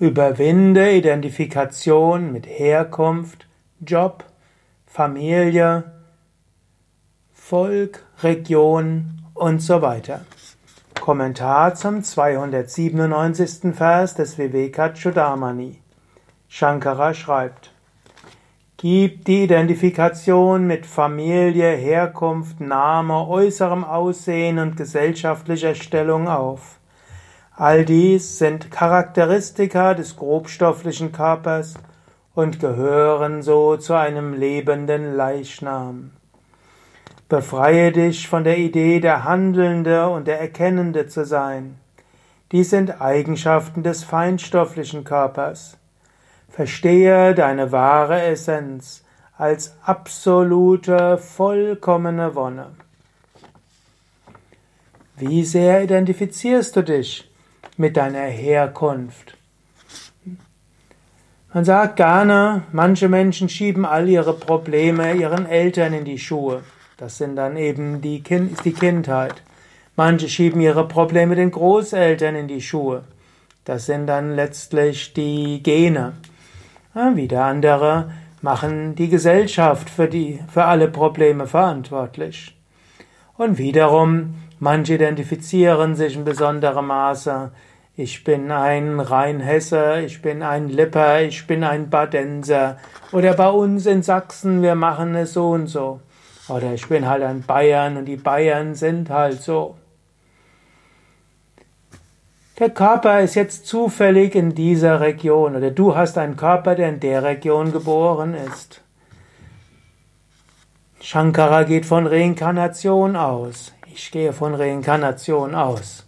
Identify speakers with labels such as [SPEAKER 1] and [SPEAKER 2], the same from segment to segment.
[SPEAKER 1] Überwinde Identifikation mit Herkunft, Job, Familie, Volk, Region und so weiter. Kommentar zum 297. Vers des Vivekachudamani. Shankara schreibt, Gib die Identifikation mit Familie, Herkunft, Name, äußerem Aussehen und gesellschaftlicher Stellung auf. All dies sind Charakteristika des grobstofflichen Körpers und gehören so zu einem lebenden Leichnam. Befreie dich von der Idee, der Handelnde und der Erkennende zu sein. Dies sind Eigenschaften des feinstofflichen Körpers. Verstehe deine wahre Essenz als absolute, vollkommene Wonne. Wie sehr identifizierst du dich mit deiner Herkunft? Man sagt gerne, manche Menschen schieben all ihre Probleme ihren Eltern in die Schuhe. Das sind dann eben die, kind, ist die Kindheit. Manche schieben ihre Probleme den Großeltern in die Schuhe. Das sind dann letztlich die Gene. Ja, wieder andere machen die Gesellschaft für, die, für alle Probleme verantwortlich. Und wiederum, manche identifizieren sich in besonderem Maße. Ich bin ein Rheinhesse, ich bin ein Lipper, ich bin ein Badenser. Oder bei uns in Sachsen, wir machen es so und so. Oder ich bin halt ein Bayern und die Bayern sind halt so. Der Körper ist jetzt zufällig in dieser Region oder du hast einen Körper, der in der Region geboren ist. Shankara geht von Reinkarnation aus. Ich gehe von Reinkarnation aus.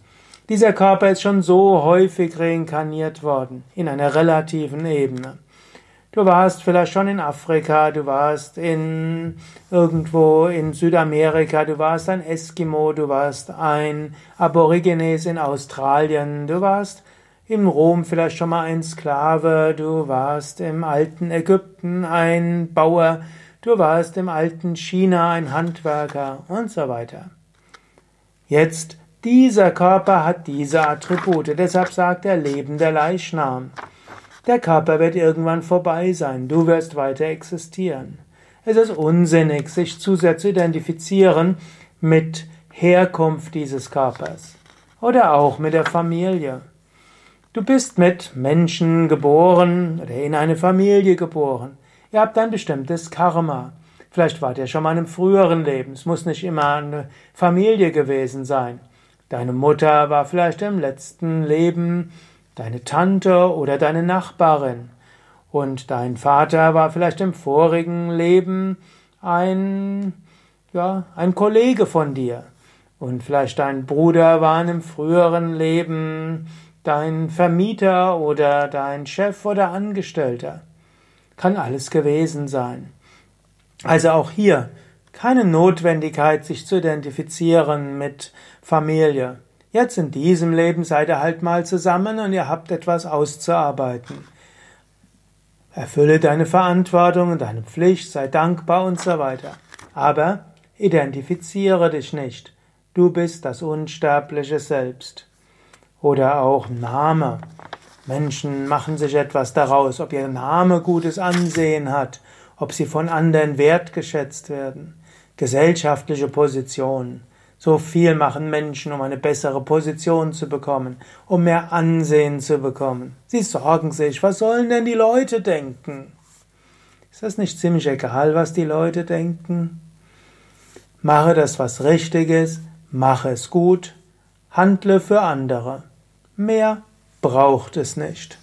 [SPEAKER 1] Dieser Körper ist schon so häufig reinkarniert worden, in einer relativen Ebene. Du warst vielleicht schon in Afrika, du warst in irgendwo in Südamerika, du warst ein Eskimo, du warst ein Aborigines in Australien, du warst in Rom vielleicht schon mal ein Sklave, du warst im alten Ägypten ein Bauer, du warst im alten China ein Handwerker und so weiter. Jetzt, dieser Körper hat diese Attribute, deshalb sagt er lebender Leichnam. Der Körper wird irgendwann vorbei sein, du wirst weiter existieren. Es ist unsinnig, sich zu sehr zu identifizieren mit Herkunft dieses Körpers oder auch mit der Familie. Du bist mit Menschen geboren oder in eine Familie geboren. Ihr habt ein bestimmtes Karma. Vielleicht wart ihr schon mal in einem früheren Leben. Es muss nicht immer eine Familie gewesen sein. Deine Mutter war vielleicht im letzten Leben deine Tante oder deine Nachbarin. Und dein Vater war vielleicht im vorigen Leben ein, ja, ein Kollege von dir. Und vielleicht dein Bruder war in einem früheren Leben dein Vermieter oder dein Chef oder Angestellter. Kann alles gewesen sein. Also auch hier keine Notwendigkeit, sich zu identifizieren mit Familie. Jetzt in diesem Leben seid ihr halt mal zusammen und ihr habt etwas auszuarbeiten. Erfülle deine Verantwortung und deine Pflicht, sei dankbar und so weiter. Aber identifiziere dich nicht. Du bist das unsterbliche Selbst. Oder auch Name. Menschen machen sich etwas daraus, ob ihr Name gutes Ansehen hat, ob sie von anderen wertgeschätzt werden. Gesellschaftliche Position. So viel machen Menschen, um eine bessere Position zu bekommen, um mehr Ansehen zu bekommen. Sie sorgen sich, was sollen denn die Leute denken? Ist das nicht ziemlich egal, was die Leute denken? Mache das, was richtig ist, mache es gut, handle für andere. Mehr braucht es nicht.